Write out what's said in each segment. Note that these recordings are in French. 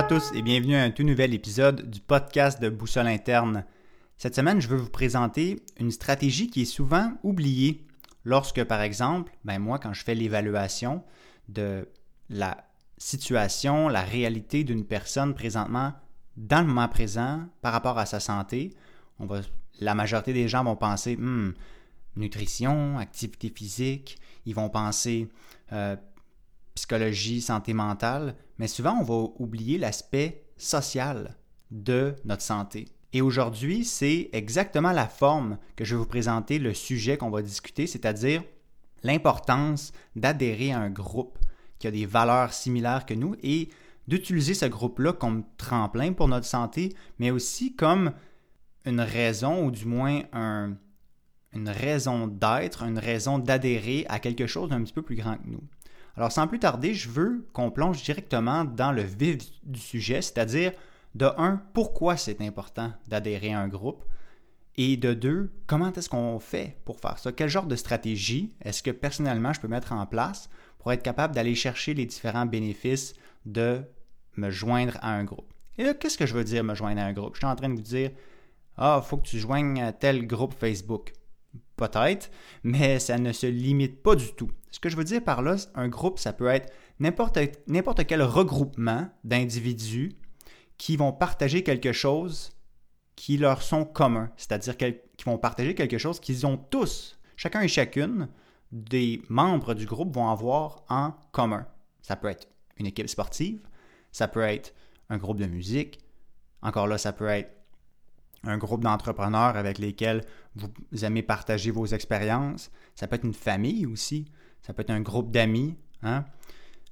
à tous et bienvenue à un tout nouvel épisode du podcast de Boussole Interne. Cette semaine, je veux vous présenter une stratégie qui est souvent oubliée lorsque, par exemple, ben moi, quand je fais l'évaluation de la situation, la réalité d'une personne présentement dans le moment présent par rapport à sa santé, on va, la majorité des gens vont penser hmm, nutrition, activité physique, ils vont penser euh, psychologie, santé mentale, mais souvent on va oublier l'aspect social de notre santé. Et aujourd'hui, c'est exactement la forme que je vais vous présenter le sujet qu'on va discuter, c'est-à-dire l'importance d'adhérer à un groupe qui a des valeurs similaires que nous et d'utiliser ce groupe-là comme tremplin pour notre santé, mais aussi comme une raison ou du moins une raison d'être, une raison d'adhérer à quelque chose d'un petit peu plus grand que nous. Alors sans plus tarder, je veux qu'on plonge directement dans le vif du sujet, c'est-à-dire de un, pourquoi c'est important d'adhérer à un groupe, et de deux, comment est-ce qu'on fait pour faire ça? Quel genre de stratégie est-ce que personnellement je peux mettre en place pour être capable d'aller chercher les différents bénéfices de me joindre à un groupe? Et là, qu'est-ce que je veux dire me joindre à un groupe? Je suis en train de vous dire, ah, il faut que tu joignes tel groupe Facebook. Peut-être, mais ça ne se limite pas du tout. Ce que je veux dire par là, un groupe, ça peut être n'importe quel regroupement d'individus qui vont partager quelque chose qui leur sont communs, c'est-à-dire qui vont partager quelque chose qu'ils ont tous, chacun et chacune des membres du groupe vont avoir en commun. Ça peut être une équipe sportive, ça peut être un groupe de musique, encore là, ça peut être un groupe d'entrepreneurs avec lesquels vous aimez partager vos expériences, ça peut être une famille aussi, ça peut être un groupe d'amis. Hein.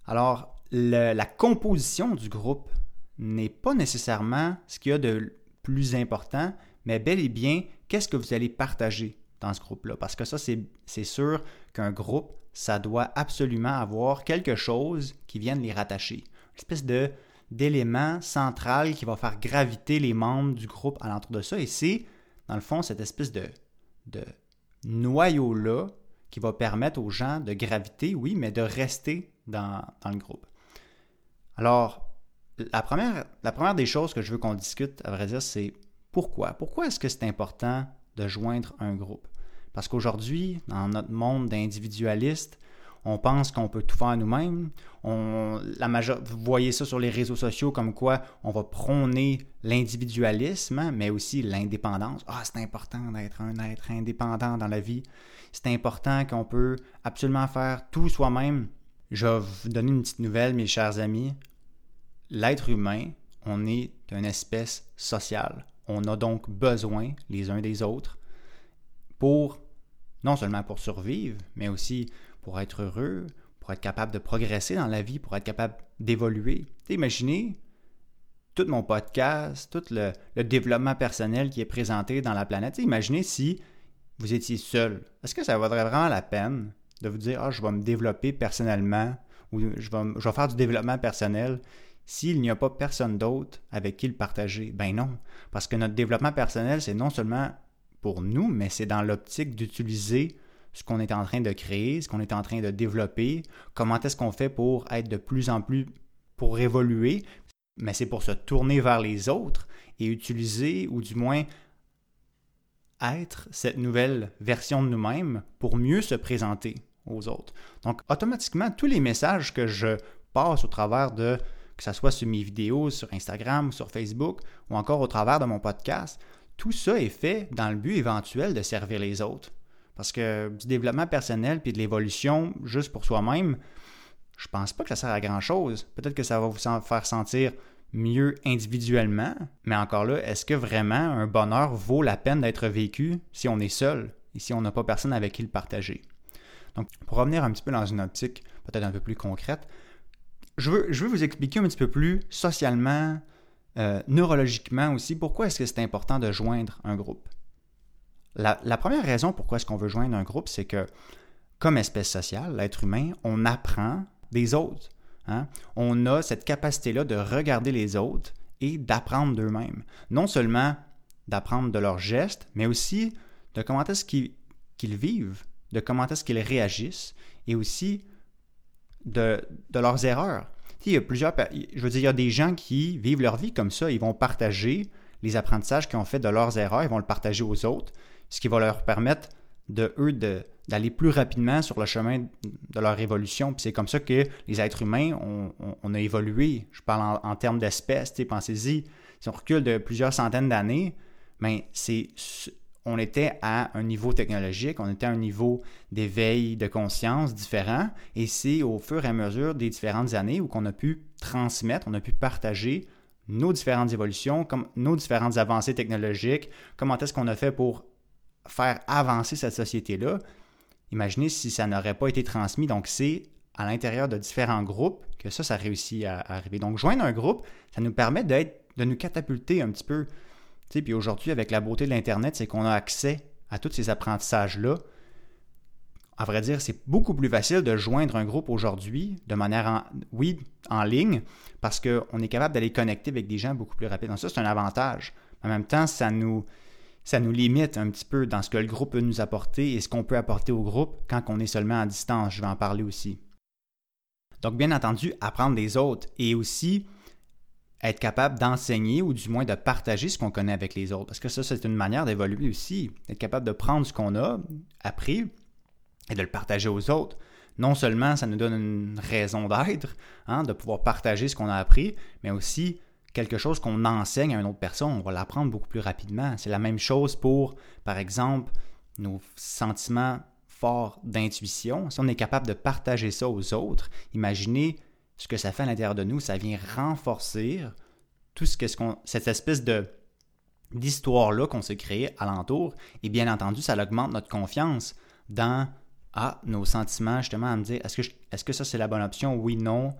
Alors, la composition du groupe n'est pas nécessairement ce qu'il y a de plus important, mais bel et bien qu'est-ce que vous allez partager dans ce groupe-là? Parce que ça, c'est sûr qu'un groupe, ça doit absolument avoir quelque chose qui vienne les rattacher. Une espèce de d'élément central qui va faire graviter les membres du groupe alentour de ça. Et c'est, dans le fond, cette espèce de, noyau-là qui va permettre aux gens de graviter, oui, mais de rester dans, dans le groupe. Alors, la première, la première des choses que je veux qu'on discute, à vrai dire, c'est pourquoi? Pourquoi est-ce que c'est important de joindre un groupe? Parce qu'aujourd'hui, dans notre monde d'individualistes, on pense qu'on peut tout faire nous-mêmes. On, la vous voyez ça sur les réseaux sociaux comme quoi on va prôner l'individualisme, mais aussi l'indépendance. Ah, c'est important d'être un être indépendant dans la vie. C'est important qu'on peut absolument faire tout soi-même. Je vais vous donner une petite nouvelle, mes chers amis l'être humain, on est une espèce sociale. On a donc besoin les uns des autres pour, non seulement pour survivre, mais aussi pour être heureux, pour être capable de progresser dans la vie, pour être capable d'évoluer. Imaginez tout mon podcast, tout le, développement personnel qui est présenté dans la planète. Imaginez si vous étiez seul. Est-ce que ça vaudrait vraiment la peine de vous dire, ah, je vais me développer personnellement ou je vais, je vais faire du développement personnel s'il n'y a pas personne d'autre avec qui le partager? Ben non, parce que notre développement personnel, c'est non seulement pour nous, mais c'est dans l'optique d'utiliser ce qu'on est en train de créer, ce qu'on est en train de développer, comment est-ce qu'on fait pour être de plus en plus, pour évoluer, mais c'est pour se tourner vers les autres et utiliser, ou du moins être cette nouvelle version de nous-mêmes pour mieux se présenter aux autres. Donc, automatiquement, tous les messages que je passe au travers de que ce soit sur mes vidéos sur Instagram sur Facebook ou encore au travers de mon podcast, tout ça est fait dans le but éventuel de servir les autres. Parce que du développement personnel puis de l'évolution juste pour soi-même, je pense pas que ça sert à grand chose. Peut-être que ça va vous faire sentir mieux individuellement, mais encore là, est-ce que vraiment un bonheur vaut la peine d'être vécu si on est seul et si on n'a pas personne avec qui le partager? Donc, pour revenir un petit peu dans une optique peut-être un peu plus concrète, je veux, vous expliquer un petit peu plus socialement, euh, neurologiquement aussi, pourquoi est-ce que c'est important de joindre un groupe. La, première raison pourquoi est-ce qu'on veut joindre un groupe, c'est que comme espèce sociale, l'être humain, on apprend des autres. Hein. On a cette capacité-là de regarder les autres et d'apprendre d'eux-mêmes. Non seulement d'apprendre de leurs gestes, mais aussi de comment est-ce qu'ils vivent, de comment est-ce qu'ils réagissent et aussi de, leurs erreurs. il y a plusieurs, je veux dire, il y a des gens qui vivent leur vie comme ça. Ils vont partager les apprentissages qu'ils ont fait de leurs erreurs, ils vont le partager aux autres, ce qui va leur permettre de eux d'aller plus rapidement sur le chemin de leur évolution. Puis c'est comme ça que les êtres humains, on, a évolué. Je parle en, termes d'espèces. Pensez-y, si on recule de plusieurs centaines d'années, mais ben, c'est on était à un niveau technologique, on était à un niveau d'éveil de conscience différent, et c'est au fur et à mesure des différentes années où qu'on a pu transmettre, on a pu partager nos différentes évolutions, comme nos différentes avancées technologiques, comment est-ce qu'on a fait pour faire avancer cette société-là. Imaginez si ça n'aurait pas été transmis. Donc, c'est à l'intérieur de différents groupes que ça, ça réussit à, arriver. Donc, joindre un groupe, ça nous permet de nous catapulter un petit peu. Tu puis aujourd'hui, avec la beauté de l'Internet, c'est qu'on a accès à tous ces apprentissages-là. À vrai dire, c'est beaucoup plus facile de joindre un groupe aujourd'hui de manière, oui, en ligne, parce qu'on est capable d'aller connecter avec des gens beaucoup plus rapidement. Ça, c'est un avantage. En même temps, ça nous, ça nous limite un petit peu dans ce que le groupe peut nous apporter et ce qu'on peut apporter au groupe quand on est seulement à distance. Je vais en parler aussi. Donc, bien entendu, apprendre des autres et aussi être capable d'enseigner ou du moins de partager ce qu'on connaît avec les autres. Parce que ça, c'est une manière d'évoluer aussi. Être capable de prendre ce qu'on a appris et de le partager aux autres. Non seulement ça nous donne une raison d'être, hein, de pouvoir partager ce qu'on a appris, mais aussi quelque chose qu'on enseigne à une autre personne, on va l'apprendre beaucoup plus rapidement. C'est la même chose pour, par exemple, nos sentiments forts d'intuition. Si on est capable de partager ça aux autres, imaginez ce que ça fait à l'intérieur de nous. Ça vient renforcer tout ce que cette espèce de d'histoire-là qu'on s'est créée alentour. Et bien entendu, ça augmente notre confiance dans ah, nos sentiments, justement, à me dire est-ce que, ça c'est la bonne option? Oui, non.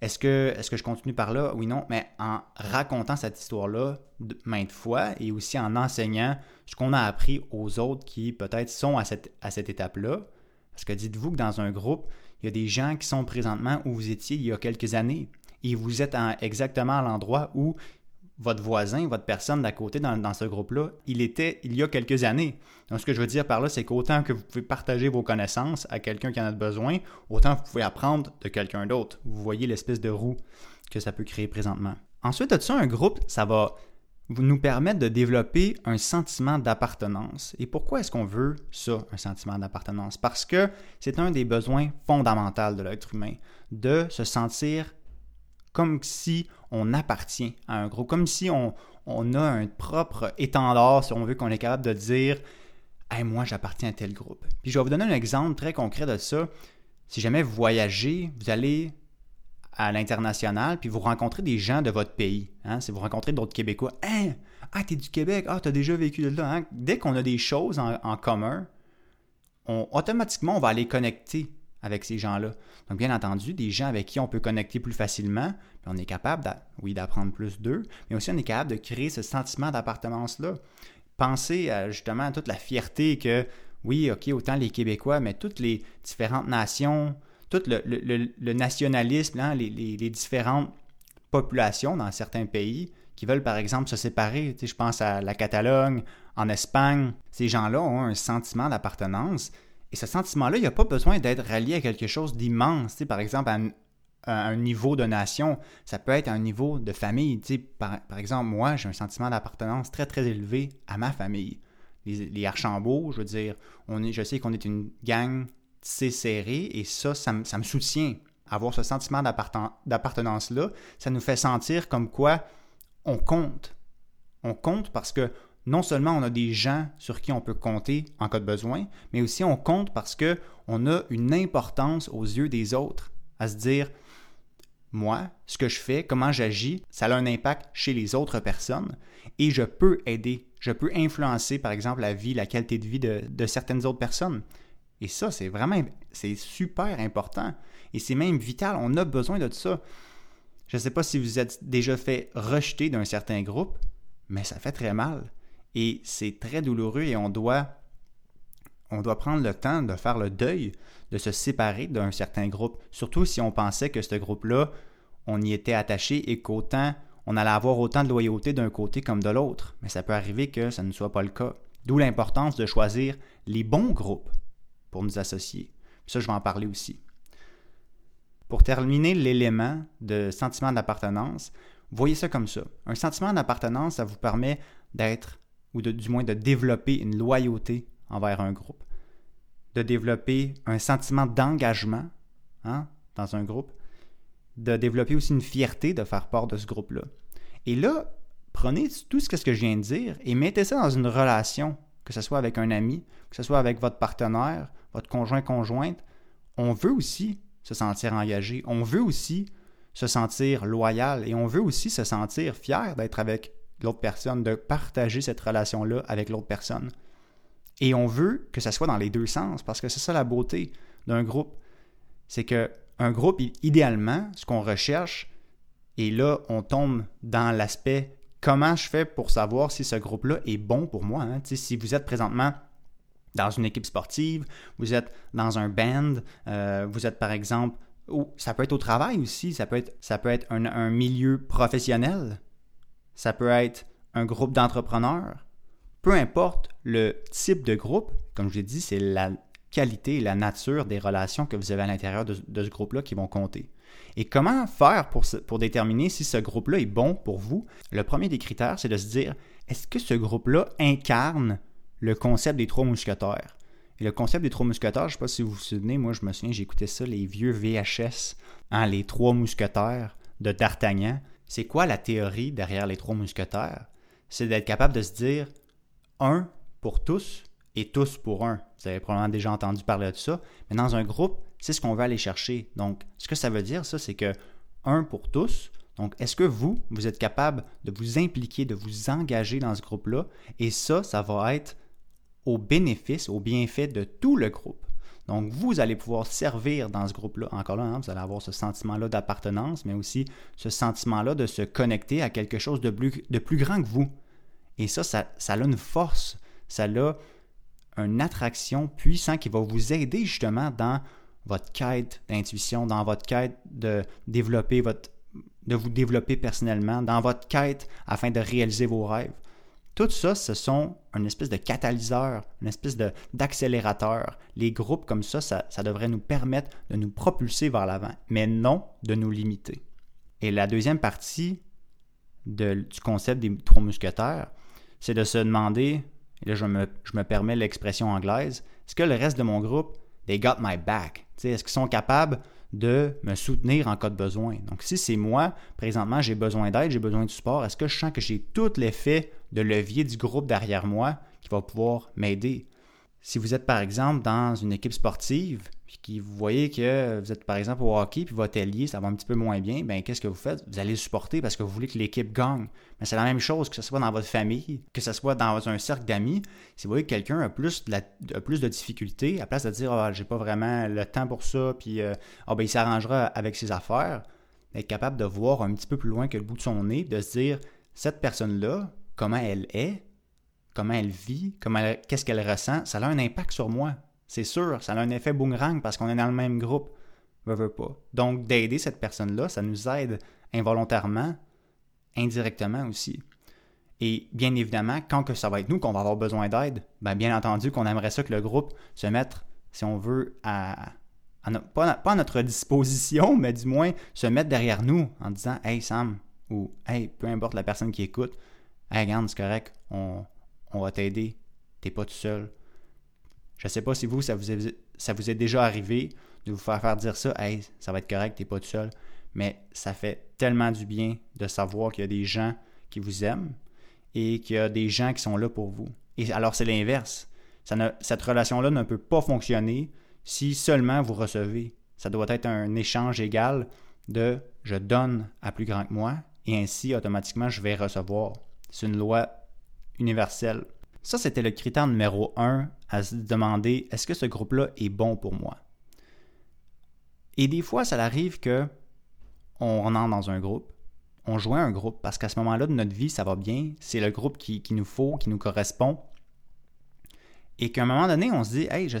Est-ce que, je continue par là? Oui, non. Mais en racontant cette histoire-là maintes fois et aussi en enseignant ce qu'on a appris aux autres qui peut-être sont à cette, à cette étape-là. Parce que dites-vous que dans un groupe, il y a des gens qui sont présentement où vous étiez il y a quelques années et vous êtes exactement à l'endroit où votre voisin, votre personne d'à côté dans, ce groupe-là, il était il y a quelques années. Donc, ce que je veux dire par là, c'est qu'autant que vous pouvez partager vos connaissances à quelqu'un qui en a besoin, autant vous pouvez apprendre de quelqu'un d'autre. Vous voyez l'espèce de roue que ça peut créer présentement. Ensuite de ça, un groupe, ça va nous permettre de développer un sentiment d'appartenance. Et pourquoi est-ce qu'on veut ça, un sentiment d'appartenance? Parce que c'est un des besoins fondamentaux de l'être humain, de se sentir comme si on appartient à un groupe, comme si on, a un propre étendard, si on veut qu'on est capable de dire hey, moi j'appartiens à tel groupe. Puis je vais vous donner un exemple très concret de ça. Si jamais vous voyagez, vous allez à l'international, puis vous rencontrez des gens de votre pays. Hein? Si vous rencontrez d'autres Québécois, hein? Ah, t'es du Québec, ah, t'as déjà vécu de là. Hein? Dès qu'on a des choses en, en commun, on, automatiquement, on va aller connecter avec ces gens-là. Donc, bien entendu, des gens avec qui on peut connecter plus facilement, on est capable, oui, d'apprendre plus d'eux, mais aussi on est capable de créer ce sentiment d'appartenance-là. Pensez justement à toute la fierté que, oui, OK, autant les Québécois, mais toutes les différentes nations, tout le, nationalisme, hein, les, les, différentes populations dans certains pays qui veulent, par exemple, se séparer. je pense à la Catalogne, en Espagne. Ces gens-là ont un sentiment d'appartenance et ce sentiment-là, il n'y a pas besoin d'être rallié à quelque chose d'immense. Par exemple, à un, niveau de nation, ça peut être un niveau de famille. Par, par exemple, moi, j'ai un sentiment d'appartenance très, très élevé à ma famille. Les, les Archambault, je veux dire, je sais qu'on est une gang tissée serrée et ça, ça, me soutient. Avoir ce sentiment d'appartenance-là, ça nous fait sentir comme quoi on compte. On compte parce que non seulement on a des gens sur qui on peut compter en cas de besoin, mais aussi on compte parce que on a une importance aux yeux des autres, à se dire moi, ce que je fais, comment j'agis, ça a un impact chez les autres personnes et je peux aider, je peux influencer par exemple la vie, la qualité de vie de, de certaines autres personnes. Et ça, c'est vraiment, c'est super important et c'est même vital, on a besoin de ça. Je ne sais pas si vous êtes déjà fait rejeter d'un certain groupe, mais ça fait très mal. Et c'est très douloureux et on doit, on doit prendre le temps de faire le deuil, de se séparer d'un certain groupe, surtout si on pensait que ce groupe-là, on y était attaché et qu'autant on allait avoir autant de loyauté d'un côté comme de l'autre. Mais ça peut arriver que ça ne soit pas le cas. D'où l'importance de choisir les bons groupes pour nous associer. ça, je vais en parler aussi. pour terminer l'élément de sentiment d'appartenance, voyez ça comme ça. Un sentiment d'appartenance, ça vous permet d'être, ou du moins de développer une loyauté envers un groupe, de développer un sentiment d'engagement hein, dans un groupe, de développer aussi une fierté de faire part de ce groupe-là. Et là, prenez tout ce que je viens de dire et mettez ça dans une relation, que ce soit avec un ami, que ce soit avec votre partenaire, votre conjoint-conjointe. On veut aussi se sentir engagé. On veut aussi se sentir loyal et on veut aussi se sentir fier d'être avec l'autre personne, de partager cette relation-là avec l'autre personne. Et on veut que ça soit dans les deux sens parce que c'est ça la beauté d'un groupe. C'est que un groupe, idéalement, ce qu'on recherche, et là, on tombe dans l'aspect comment je fais pour savoir si ce groupe-là est bon pour moi. Hein? Si vous êtes présentement dans une équipe sportive, vous êtes dans un band, euh, vous êtes par exemple, ou ça peut être au travail aussi, ça peut être un, milieu professionnel, ça peut être un groupe d'entrepreneurs. Peu importe le type de groupe, comme je l'ai dit, c'est la qualité et la nature des relations que vous avez à l'intérieur de, ce groupe-là qui vont compter. Et comment faire pour, déterminer si ce groupe-là est bon pour vous? Le premier des critères, c'est de se dire, est-ce que ce groupe-là incarne le concept des trois mousquetaires? Et le concept des trois mousquetaires, je ne sais pas si vous vous souvenez, moi je me souviens, j'écoutais ça, les vieux VHS, hein, les trois mousquetaires de D'Artagnan. C'est quoi la théorie derrière les trois mousquetaires? C'est d'être capable de se dire un pour tous et tous pour un. Vous avez probablement déjà entendu parler de ça. Mais dans un groupe, c'est ce qu'on veut aller chercher. Donc, ce que ça veut dire, ça, c'est que un pour tous. Donc, est-ce que vous, vous êtes capable de vous impliquer, de vous engager dans ce groupe-là? Et ça, ça va être au bénéfice, au bienfait de tout le groupe. Donc, vous allez pouvoir servir dans ce groupe-là. Encore là, hein, vous allez avoir ce sentiment-là d'appartenance, mais aussi ce sentiment-là de se connecter à quelque chose de plus, grand que vous. Et ça, ça, ça a une force, ça a une attraction puissante qui va vous aider justement dans votre quête d'intuition, dans votre quête de développer votre de vous développer personnellement, dans votre quête afin de réaliser vos rêves. Tout ça, ce sont une espèce de catalyseur, une espèce d'accélérateur. Les groupes comme ça, ça, devrait nous permettre de nous propulser vers l'avant, mais non de nous limiter. Et la deuxième partie du concept des trois mousquetaires, c'est de se demander, et là je me, je me permets l'expression anglaise, est-ce que le reste de mon groupe, they got my back? Est-ce qu'ils sont capables de me soutenir en cas de besoin? Donc, si c'est moi, présentement, j'ai besoin d'aide, j'ai besoin de support, est-ce que je sens que j'ai tout l'effet de levier du groupe derrière moi qui va pouvoir m'aider? Si vous êtes par exemple dans une équipe sportive, puis que vous voyez que vous êtes par exemple au hockey, puis votre allié, ça va un petit peu moins bien, ben qu'est-ce que vous faites? Vous allez le supporter parce que vous voulez que l'équipe gagne. Mais c'est la même chose que ce soit dans votre famille, que ce soit dans un cercle d'amis. Si vous voyez que quelqu'un a plus de, difficultés, à place de dire ah, j'ai pas vraiment le temps pour ça, puis euh, ah, ben, il s'arrangera avec ses affaires, être capable de voir un petit peu plus loin que le bout de son nez, de se dire cette personne-là, comment elle est, comment elle vit, qu'est-ce qu'elle ressent, ça a un impact sur moi. C'est sûr, ça a un effet boomerang parce qu'on est dans le même groupe. Veux, pas. Donc, d'aider cette personne-là, ça nous aide involontairement, indirectement aussi. Et bien évidemment, quand que ça va être nous qu'on va avoir besoin d'aide, ben bien entendu qu'on aimerait ça que le groupe se mette, si on veut, à, pas, à notre disposition, mais du moins se mettre derrière nous en disant Hey Sam, ou Hey, peu importe la personne qui écoute, Hey, regarde, c'est correct, on, on va t'aider. T'es pas tout seul. Je sais pas si vous, ça vous, est, déjà arrivé de vous faire faire dire ça. Hey, ça va être correct, t'es pas tout seul. Mais ça fait tellement du bien de savoir qu'il y a des gens qui vous aiment et qu'il y a des gens qui sont là pour vous. Et alors, c'est l'inverse. cette relation-là ne peut pas fonctionner si seulement vous recevez. Ça doit être un échange égal de je donne à plus grand que moi et ainsi automatiquement je vais recevoir. C'est une loi universelle. Ça, c'était le critère numéro un à se demander est-ce que ce groupe-là est bon pour moi? Et des fois, ça arrive que on rentre dans un groupe, on joint un groupe parce qu'à ce moment-là de notre vie, ça va bien, c'est le groupe qui, nous faut, qui nous correspond. Et qu'à un moment donné, on se dit Hey, je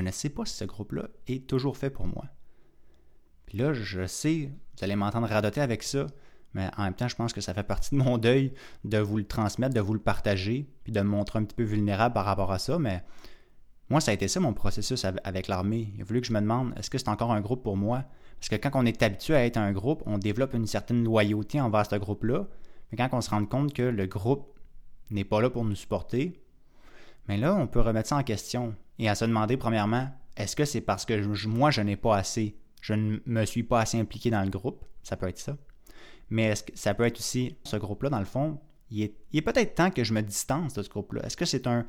ne sais pas si ce groupe-là est toujours fait pour moi. Puis là, je sais, vous allez m'entendre radoter avec ça, mais en même temps, je pense que ça fait partie de mon deuil de vous le transmettre, de vous le partager, puis de me montrer un petit peu vulnérable par rapport à ça. Mais moi, ça a été ça mon processus avec l'armée. Il a fallu que je me demande est-ce que c'est encore un groupe pour moi? Parce que quand on est habitué à être un groupe, on développe une certaine loyauté envers ce groupe-là. Mais quand on se rend compte que le groupe n'est pas là pour nous supporter, mais là, on peut remettre ça en question et à se demander, premièrement, est-ce que c'est parce que moi, je n'ai pas assez, je ne me suis pas assez impliqué dans le groupe? Ça peut être ça. Mais est-ce que ça peut être aussi, ce groupe-là, dans le fond, il est, peut-être temps que je me distance de ce groupe-là. Est-ce que c'est un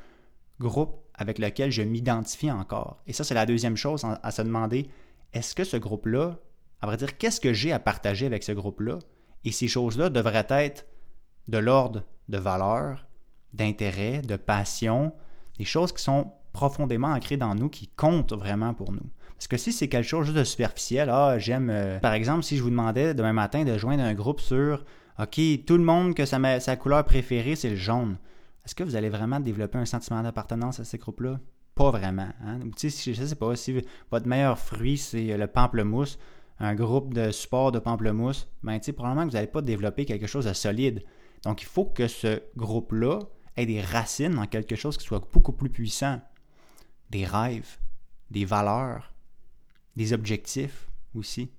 groupe avec lequel je m'identifie encore? Et ça, c'est la deuxième chose à se demander, est-ce que ce groupe-là, à vrai dire, qu'est-ce que j'ai à partager avec ce groupe-là? Et ces choses-là devraient être de l'ordre de valeur, d'intérêt, de passion, des choses qui sont profondément ancrées dans nous, qui comptent vraiment pour nous. Parce que si c'est quelque chose juste de superficiel, ah, j'aime. Euh, par exemple, si je vous demandais demain matin de joindre un groupe sur OK, tout le monde que sa, couleur préférée, c'est le jaune. Est-ce que vous allez vraiment développer un sentiment d'appartenance à ces groupes-là? Pas vraiment. Hein? ne sais pas, si votre meilleur fruit, c'est le pamplemousse, un groupe de support de pamplemousse, ben, probablement que vous n'allez pas développer quelque chose de solide. Donc, il faut que ce groupe-là ait des racines dans quelque chose qui soit beaucoup plus puissant. Des rêves, des valeurs, des objectifs aussi.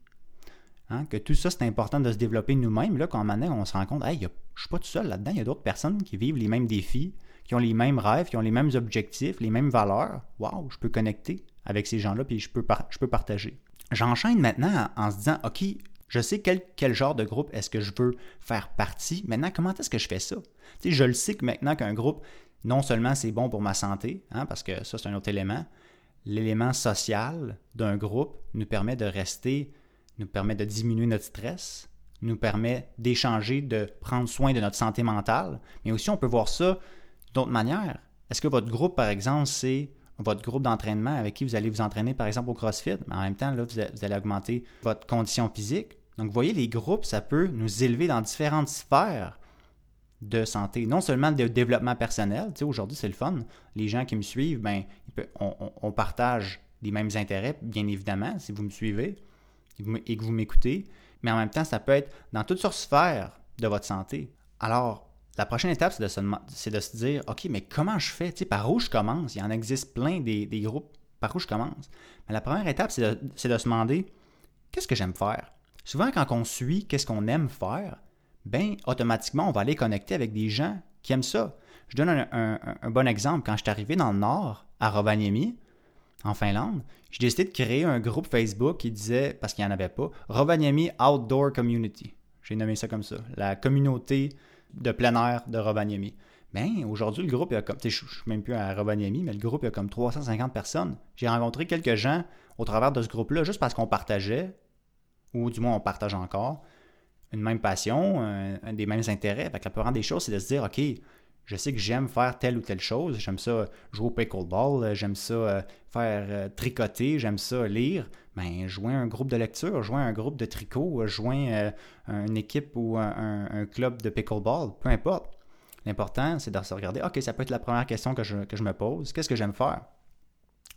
Hein? Que tout ça, c'est important de se développer nous-mêmes. Là, quand on se rend compte, hey, je ne suis pas tout seul là-dedans, il y a d'autres personnes qui vivent les mêmes défis, qui ont les mêmes rêves, qui ont les mêmes objectifs, les mêmes valeurs. Waouh, je peux connecter avec ces gens-là, puis je peux, je peux partager. J'enchaîne maintenant en se disant, OK, je sais quel, genre de groupe est-ce que je veux faire partie. Maintenant, comment est-ce que je fais ça? Tu je le sais que maintenant qu'un groupe, non seulement c'est bon pour ma santé, hein, parce que ça, c'est un autre élément, l'élément social d'un groupe nous permet de rester, nous permet de diminuer notre stress, nous permet d'échanger, de prendre soin de notre santé mentale, mais aussi on peut voir ça d'autres manières. Est-ce que votre groupe, par exemple, c'est votre groupe d'entraînement avec qui vous allez vous entraîner, par exemple, au CrossFit, mais en même temps, là, vous allez augmenter votre condition physique. Donc, vous voyez, les groupes, ça peut nous élever dans différentes sphères de santé, non seulement de développement personnel. Tu aujourd'hui, c'est le fun. Les gens qui me suivent, ben, on, partage les mêmes intérêts, bien évidemment, si vous me suivez et que vous m'écoutez. Mais en même temps, ça peut être dans toutes sortes de sphères de votre santé. Alors, la prochaine étape, c'est de, se, de se dire, OK, mais comment je fais? Tu sais, par où je commence? Il y en existe plein des, groupes. Par où je commence? Mais la première étape, c'est de, de, se demander, qu'est-ce que j'aime faire? Souvent, quand on suit qu'est-ce qu'on aime faire, ben automatiquement, on va aller connecter avec des gens qui aiment ça. Je donne un, bon exemple. Quand je suis arrivé dans le Nord, à Rovaniemi, en Finlande, j'ai décidé de créer un groupe Facebook qui disait, parce qu'il n'y en avait pas, Rovaniemi Outdoor Community. J'ai nommé ça comme ça. La communauté de plein air de Rovaniemi. Bien, aujourd'hui, le groupe, il a comme, je ne suis même plus à Rovaniemi, mais le groupe, il y a comme 350 personnes. J'ai rencontré quelques gens au travers de ce groupe-là, juste parce qu'on partageait, ou du moins on partage encore, une même passion, des mêmes intérêts. Fait que la plupart des choses, c'est de se dire, OK, je sais que j'aime faire telle ou telle chose. J'aime ça jouer au pickleball, j'aime ça euh, faire euh, tricoter, j'aime ça lire. Ben, joins un groupe de lecture, joins un groupe de tricot, joins euh, une équipe ou un, club de pickleball, peu importe. L'important, c'est de se regarder, OK, ça peut être la première question que je me pose. Qu'est-ce que j'aime faire?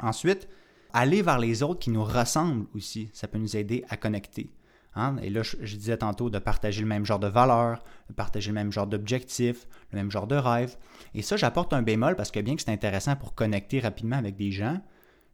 Ensuite, aller vers les autres qui nous ressemblent aussi. Ça peut nous aider à connecter. Hein? Et là, je, disais tantôt de partager le même genre de valeurs, de partager le même genre d'objectifs, le même genre de rêve. Et ça, j'apporte un bémol parce que bien que c'est intéressant pour connecter rapidement avec des gens,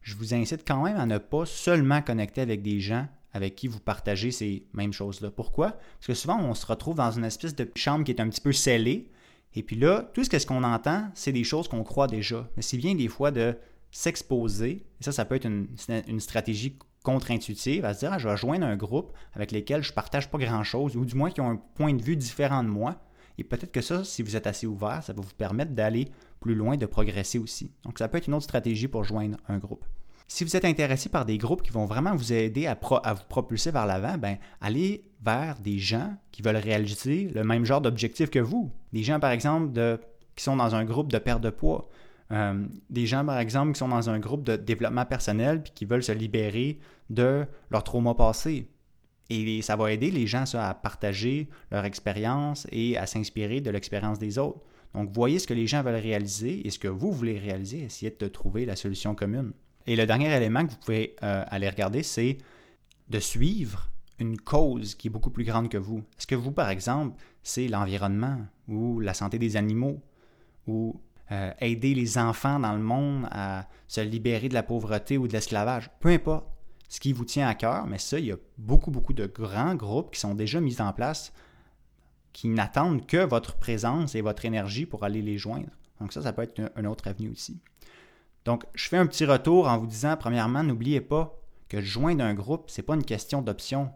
je vous incite quand même à ne pas seulement connecter avec des gens avec qui vous partagez ces mêmes choses-là. Pourquoi? Parce que souvent, on se retrouve dans une espèce de chambre qui est un petit peu scellée. Et puis là, tout ce qu'on entend, c'est des choses qu'on croit déjà. Mais c'est bien des fois de s'exposer. Et ça, ça peut être une, une stratégie contre-intuitive à se dire ah, je vais joindre un groupe avec lesquels je partage pas grand-chose, ou du moins qui ont un point de vue différent de moi. Et peut-être que ça, si vous êtes assez ouvert, ça va vous permettre d'aller plus loin, de progresser aussi. Donc, ça peut être une autre stratégie pour joindre un groupe. Si vous êtes intéressé par des groupes qui vont vraiment vous aider à, à vous propulser vers l'avant, ben, allez vers des gens qui veulent réaliser le même genre d'objectif que vous. Des gens, par exemple, de, qui sont dans un groupe de perte de poids, euh, des gens, par exemple, qui sont dans un groupe de développement personnel puis qui veulent se libérer de leur trauma passé. Et ça va aider les gens à partager leur expérience et à s'inspirer de l'expérience des autres. Donc, voyez ce que les gens veulent réaliser et ce que vous voulez réaliser, essayez de trouver la solution commune. Et le dernier élément que vous pouvez euh, aller regarder, c'est de suivre une cause qui est beaucoup plus grande que vous. Est-ce que vous, par exemple, c'est l'environnement ou la santé des animaux ou euh, aider les enfants dans le monde à se libérer de la pauvreté ou de l'esclavage. Peu importe. ce qui vous tient à cœur, mais ça, il y a beaucoup, beaucoup de grands groupes qui sont déjà mis en place qui n'attendent que votre présence et votre énergie pour aller les joindre. Donc ça, ça peut être un autre avenue aussi. Donc, je fais un petit retour en vous disant, premièrement, n'oubliez pas que joindre un groupe, ce n'est pas une question d'option.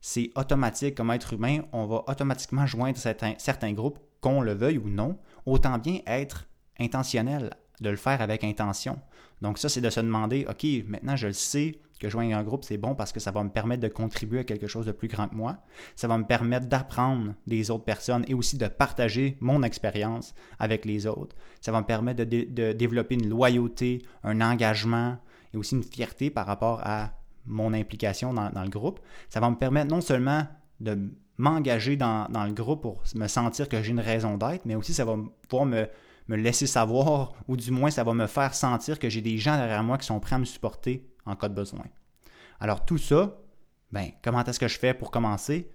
C'est automatique. Comme être humain, on va automatiquement joindre certains groupes, qu'on le veuille ou non. Autant bien être intentionnel, de le faire avec intention. Donc ça, c'est de se demander, OK, maintenant je le sais, que joindre un groupe, c'est bon parce que ça va me permettre de contribuer à quelque chose de plus grand que moi. Ça va me permettre d'apprendre des autres personnes et aussi de partager mon expérience avec les autres. Ça va me permettre de, développer une loyauté, un engagement et aussi une fierté par rapport à mon implication dans, le groupe. Ça va me permettre non seulement de m'engager dans, dans, le groupe pour me sentir que j'ai une raison d'être, mais aussi ça va pouvoir me, me laisser savoir, ou du moins ça va me faire sentir que j'ai des gens derrière moi qui sont prêts à me supporter en cas de besoin. Alors tout ça, ben, comment est-ce que je fais pour commencer?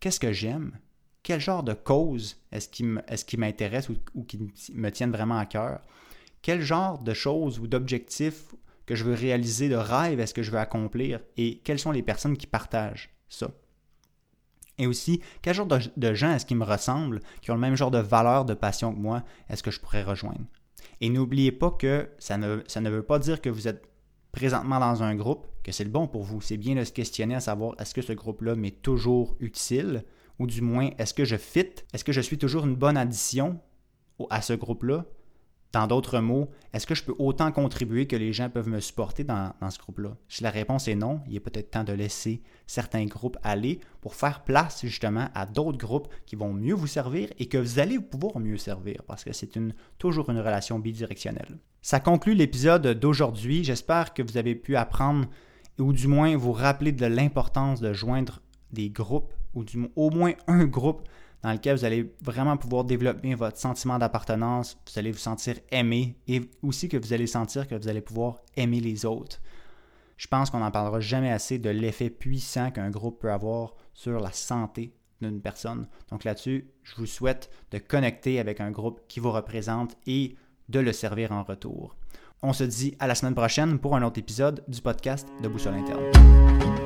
Qu'est-ce que j'aime? Quel genre de cause est-ce qui m'intéresse ou, qui me tiennent vraiment à cœur? Quel genre de choses ou d'objectifs que je veux réaliser, de rêves est-ce que je veux accomplir? Et quelles sont les personnes qui partagent ça? Et aussi, quel genre de, gens est-ce qui me ressemblent, qui ont le même genre de valeur, de passion que moi, est-ce que je pourrais rejoindre? Et n'oubliez pas que ça ne, ça ne veut pas dire que vous êtes présentement dans un groupe, que c'est le bon pour vous. C'est bien de se questionner à savoir est-ce que ce groupe-là m'est toujours utile? Ou du moins est-ce que je fit, est-ce que je suis toujours une bonne addition à ce groupe-là? Dans d'autres mots, est-ce que je peux autant contribuer que les gens peuvent me supporter dans, ce groupe-là? Si la réponse est non, il est peut-être temps de laisser certains groupes aller pour faire place justement à d'autres groupes qui vont mieux vous servir et que vous allez pouvoir mieux servir parce que c'est toujours une relation bidirectionnelle. Ça conclut l'épisode d'aujourd'hui. J'espère que vous avez pu apprendre ou du moins vous rappeler de l'importance de joindre des groupes ou du, au moins un groupe dans lequel vous allez vraiment pouvoir développer votre sentiment d'appartenance, vous allez vous sentir aimé et aussi que vous allez sentir que vous allez pouvoir aimer les autres. Je pense qu'on n'en parlera jamais assez de l'effet puissant qu'un groupe peut avoir sur la santé d'une personne. Donc là-dessus, je vous souhaite de connecter avec un groupe qui vous représente et de le servir en retour. On se dit à la semaine prochaine pour un autre épisode du podcast de Boussole Interne.